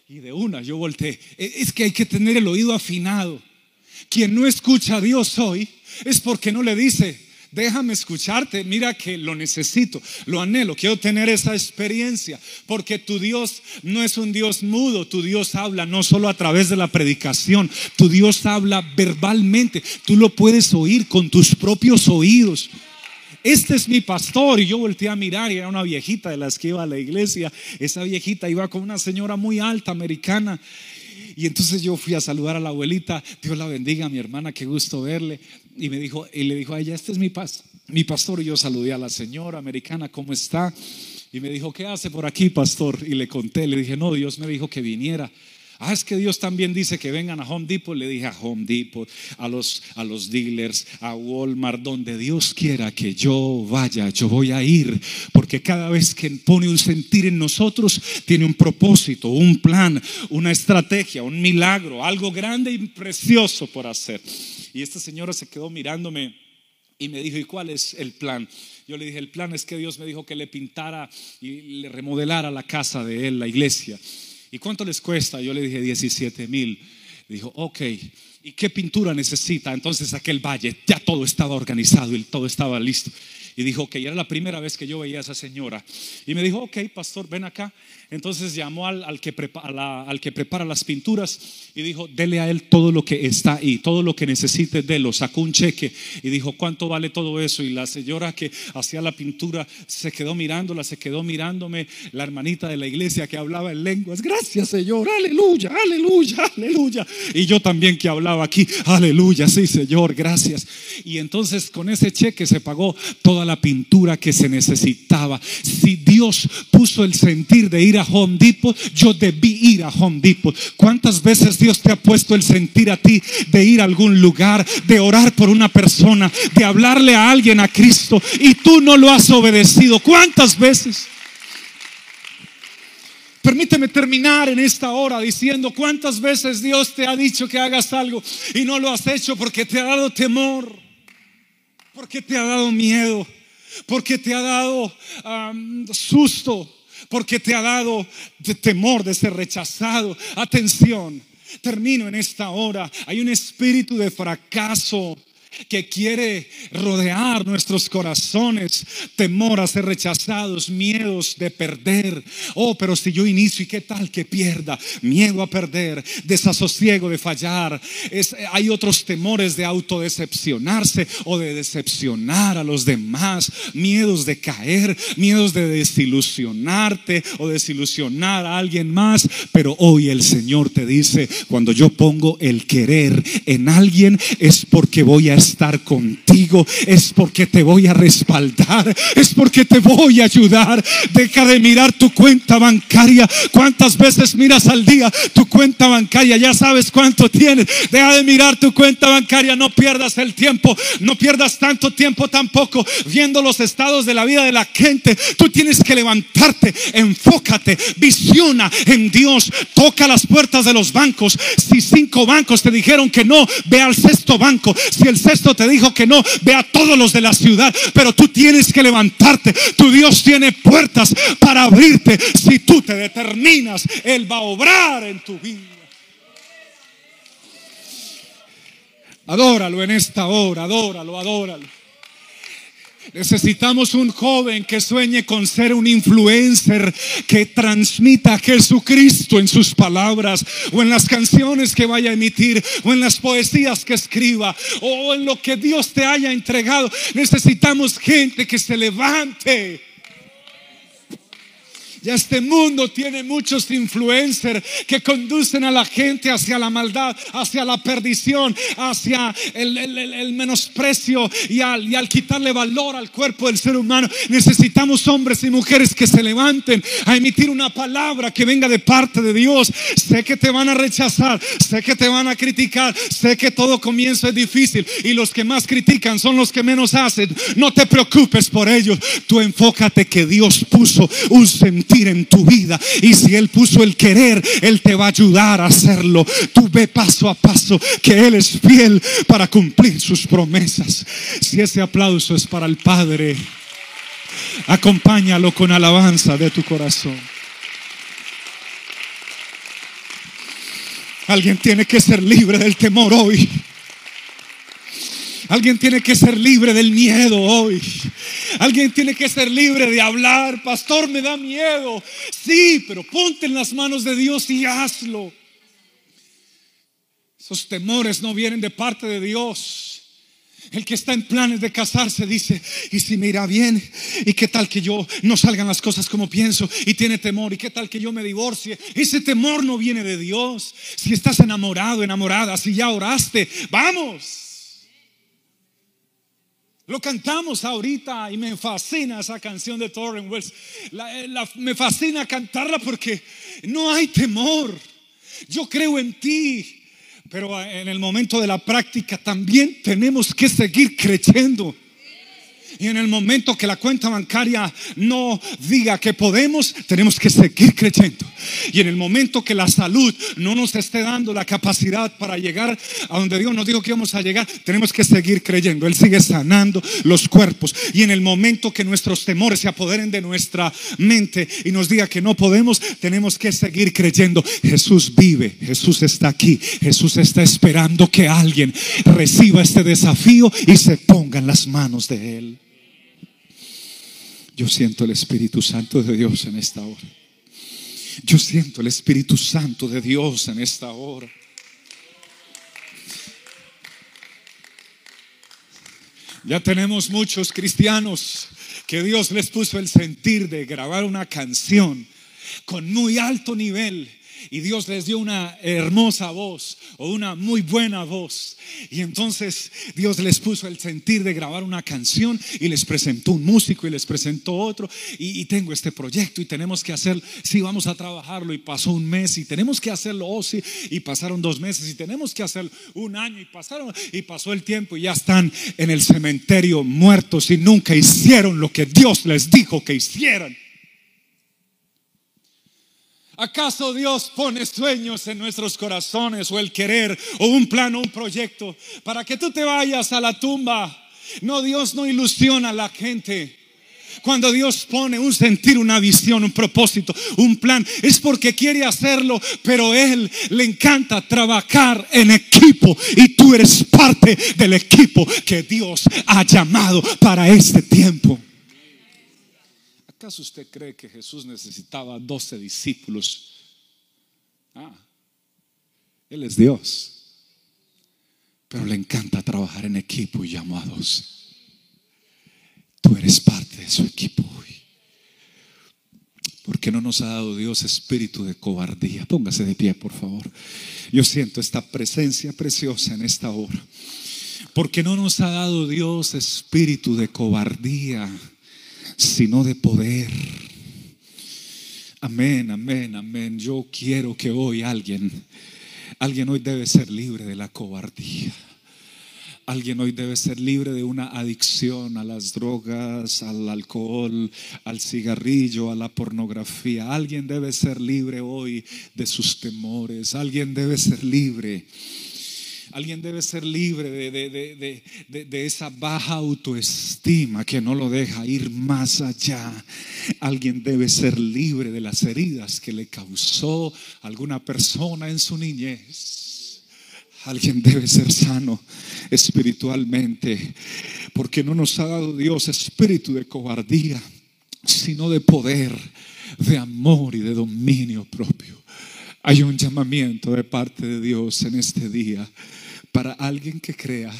Y de una yo volteé. E, es que hay que tener el oído afinado. Quien no escucha a Dios hoy es porque no le dice, Déjame escucharte, mira que lo necesito, lo anhelo, quiero tener esa experiencia, porque tu Dios no es un Dios mudo, tu Dios habla no solo a través de la predicación, tu Dios habla verbalmente, tú lo puedes oír con tus propios oídos. Este es mi pastor. Y yo volteé a mirar y era una viejita de las que iba a la iglesia. Esa viejita iba con una señora muy alta, americana. Y entonces yo fui a saludar a la abuelita, Dios la bendiga, mi hermana, qué gusto verle. Y me dijo, y le dijo a ella, este es mi, pas mi pastor. Y yo saludé a la señora americana, ¿cómo está? Y me dijo, ¿qué hace por aquí, pastor? Y le conté, le dije, no, Dios me dijo que viniera. Ah, es que Dios también dice que vengan a Home Depot. Le dije a Home Depot, a los, a los dealers, a Walmart, donde Dios quiera que yo vaya, yo voy a ir. Porque cada vez que pone un sentir en nosotros, tiene un propósito, un plan, una estrategia, un milagro, algo grande y precioso por hacer. Y esta señora se quedó mirándome y me dijo, ¿y cuál es el plan? Yo le dije, el plan es que Dios me dijo que le pintara y le remodelara la casa de él, la iglesia. ¿Y cuánto les cuesta? Yo le dije 17 mil. Dijo, ok, ¿y qué pintura necesita? Entonces aquel valle, ya todo estaba organizado y todo estaba listo. Y dijo, que era la primera vez que yo veía a esa señora. Y me dijo, ok, pastor, ven acá. Entonces llamó al, que prepara, al que prepara las pinturas y dijo, dele a él todo lo que está ahí, todo lo que necesite de lo. Sacó un cheque y dijo, ¿cuánto vale todo eso? Y la señora que hacía la pintura se quedó mirándola, se quedó mirándome, la hermanita de la iglesia que hablaba en lenguas, gracias Señor, aleluya, aleluya, aleluya. Y yo también que hablaba aquí, aleluya, sí Señor, gracias. Y entonces con ese cheque se pagó toda la pintura que se necesitaba. Si Dios puso el sentir de ir a Home Depot, yo debí ir a Home Depot. ¿Cuántas veces Dios te ha puesto el sentir a ti de ir a algún lugar, de orar por una persona, de hablarle a alguien a Cristo y tú no lo has obedecido? ¿Cuántas veces? Permíteme terminar en esta hora diciendo cuántas veces Dios te ha dicho que hagas algo y no lo has hecho porque te ha dado temor, porque te ha dado miedo, porque te ha dado susto porque te ha dado temor de ser rechazado. Atención, termino en esta hora. Hay un espíritu de fracaso que quiere rodear nuestros corazones, temor a ser rechazados, miedos de perder. Oh, pero si yo inicio y qué tal que pierda, miedo a perder, desasosiego de fallar. Es, hay otros temores de autodecepcionarse o de decepcionar a los demás, miedos de caer, miedos de desilusionarte o desilusionar a alguien más. Pero hoy el Señor te dice, cuando yo pongo el querer en alguien es porque voy a estar contigo, es porque te voy a respaldar, es porque te voy a ayudar. Deja de mirar tu cuenta bancaria. ¿Cuántas veces miras al día tu cuenta bancaria? Ya sabes cuánto tienes. Deja de mirar tu cuenta bancaria. No pierdas el tiempo. No pierdas tanto tiempo tampoco viendo los estados de la vida de la gente. Tú tienes que levantarte. Enfócate. Visiona en Dios. Toca las puertas de los bancos. Si cinco bancos te dijeron que no, ve al sexto banco. Si el sexto te dijo que no, ve a todos los de la ciudad. Pero tú tienes que levantarte. Tu Dios tiene puertas para abrirte. Si tú te determinas, Él va a obrar en tu vida. Adóralo en esta hora, adóralo, adóralo. Necesitamos un joven que sueñe con ser un influencer que transmita a Jesucristo en sus palabras o en las canciones que vaya a emitir o en las poesías que escriba o en lo que Dios te haya entregado. Necesitamos gente que se levante ya este mundo tiene muchos influencers que conducen a la gente hacia la maldad, hacia la perdición, hacia el, menosprecio y al, y al quitarle valor al cuerpo del ser humano. Necesitamos hombres y mujeres que se levanten a emitir una palabra que venga de parte de Dios. Sé que te van a rechazar, sé que te van a criticar, sé que todo comienzo es difícil y los que más critican son los que menos hacen. No te preocupes por ellos. Tú enfócate que Dios puso un sentido en tu vida. Y si Él puso el querer, Él te va a ayudar a hacerlo. Tú ve paso a paso que Él es fiel para cumplir sus promesas. Si ese aplauso es para el Padre, acompáñalo con alabanza de tu corazón. Alguien tiene que ser libre del temor hoy. Alguien tiene que ser libre del miedo hoy. Alguien tiene que ser libre de hablar. Pastor, me da miedo. Sí, pero ponte en las manos de Dios y hazlo. Esos temores no vienen de parte de Dios. El que está en planes de casarse dice, ¿y si me irá bien? ¿Y qué tal que yo no salgan las cosas como pienso? Y tiene temor, ¿y qué tal que yo me divorcie? Ese temor no viene de Dios. Si estás enamorado, enamorada, si ya oraste, vamos. Lo cantamos ahorita y me fascina esa canción de Torren Wells. Eh, me fascina cantarla porque no hay temor. Yo creo en ti. Pero en el momento de la práctica también tenemos que seguir creyendo. Y en el momento que la cuenta bancaria no diga que podemos, tenemos que seguir creyendo. Y en el momento que la salud no nos esté dando la capacidad para llegar a donde Dios nos dijo que íbamos a llegar, tenemos que seguir creyendo. Él sigue sanando los cuerpos. Y en el momento que nuestros temores se apoderen de nuestra mente y nos diga que no podemos, tenemos que seguir creyendo. Jesús vive, Jesús está aquí, Jesús está esperando que alguien reciba este desafío y se ponga en las manos de Él. Yo siento el Espíritu Santo de Dios en esta hora. Yo siento el Espíritu Santo de Dios en esta hora. Ya tenemos muchos cristianos que Dios les puso el sentir de grabar una canción con muy alto nivel y Dios les dio una hermosa voz o una muy buena voz. Y entonces Dios les puso el sentir de grabar una canción y les presentó un músico y les presentó otro. Y, tengo este proyecto y tenemos que hacer, sí, vamos a trabajarlo. Y pasó un mes y tenemos que hacerlo, oh, sí, y pasaron dos meses y tenemos que hacerlo un año y pasaron y pasó el tiempo y ya están en el cementerio muertos y nunca hicieron lo que Dios les dijo que hicieran. ¿Acaso Dios pone sueños en nuestros corazones o el querer o un plan o un proyecto para que tú te vayas a la tumba? No, Dios no ilusiona a la gente. Cuando Dios pone un sentir, una visión, un propósito, un plan, es porque quiere hacerlo, pero Él le encanta trabajar en equipo y tú eres parte del equipo que Dios ha llamado para este tiempo. ¿Acaso usted cree que Jesús necesitaba 12 discípulos? Ah, Él es Dios. Pero le encanta trabajar en equipo y llamó a dos. Tú eres parte de su equipo hoy. ¿Por qué no nos ha dado Dios espíritu de cobardía? Póngase de pie, por favor. Yo siento esta presencia preciosa en esta hora. ¿Por qué no nos ha dado Dios espíritu de cobardía? Sino de poder. Amén, amén, amén. Yo quiero que hoy alguien, alguien hoy debe ser libre de la cobardía. Alguien hoy debe ser libre de una adicción a las drogas, al alcohol, al cigarrillo, a la pornografía. Alguien debe ser libre hoy de sus temores. Alguien debe ser libre Alguien debe ser libre de, esa baja autoestima que no lo deja ir más allá. Alguien debe ser libre de las heridas que le causó alguna persona en su niñez. Alguien debe ser sano espiritualmente, porque no nos ha dado Dios espíritu de cobardía, sino de poder, de amor y de dominio propio. Hay un llamamiento de parte de Dios en este día para alguien que crea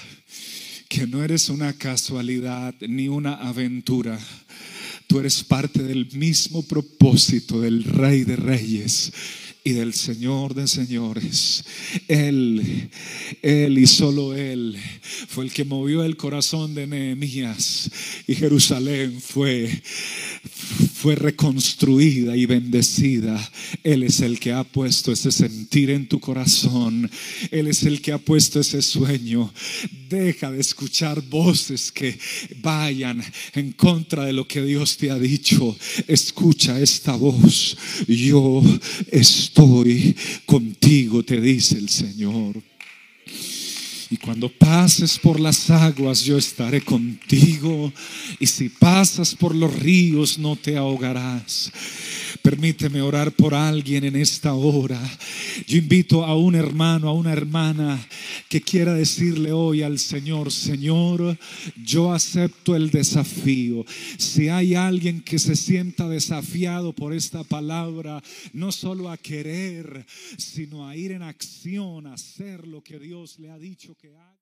que no eres una casualidad ni una aventura. Tú eres parte del mismo propósito del Rey de Reyes y del Señor de señores. Él, Él y solo Él fue el que movió el corazón de Nehemías y Jerusalén fue, fue reconstruida y bendecida. Él es el que ha puesto ese sentir en tu corazón. Él es el que ha puesto ese sueño. Deja de escuchar voces que vayan en contra de lo que Dios te ha dicho. Escucha esta voz. Yo estoy contigo, te dice el Señor. Y cuando pases por las aguas, yo estaré contigo. Y si pasas por los ríos, no te ahogarás. Permíteme orar por alguien en esta hora. Yo invito a un hermano, a una hermana que quiera decirle hoy al Señor, Señor, yo acepto el desafío. Si hay alguien que se sienta desafiado por esta palabra, no solo a querer, sino a ir en acción, a hacer lo que Dios le ha dicho que haga.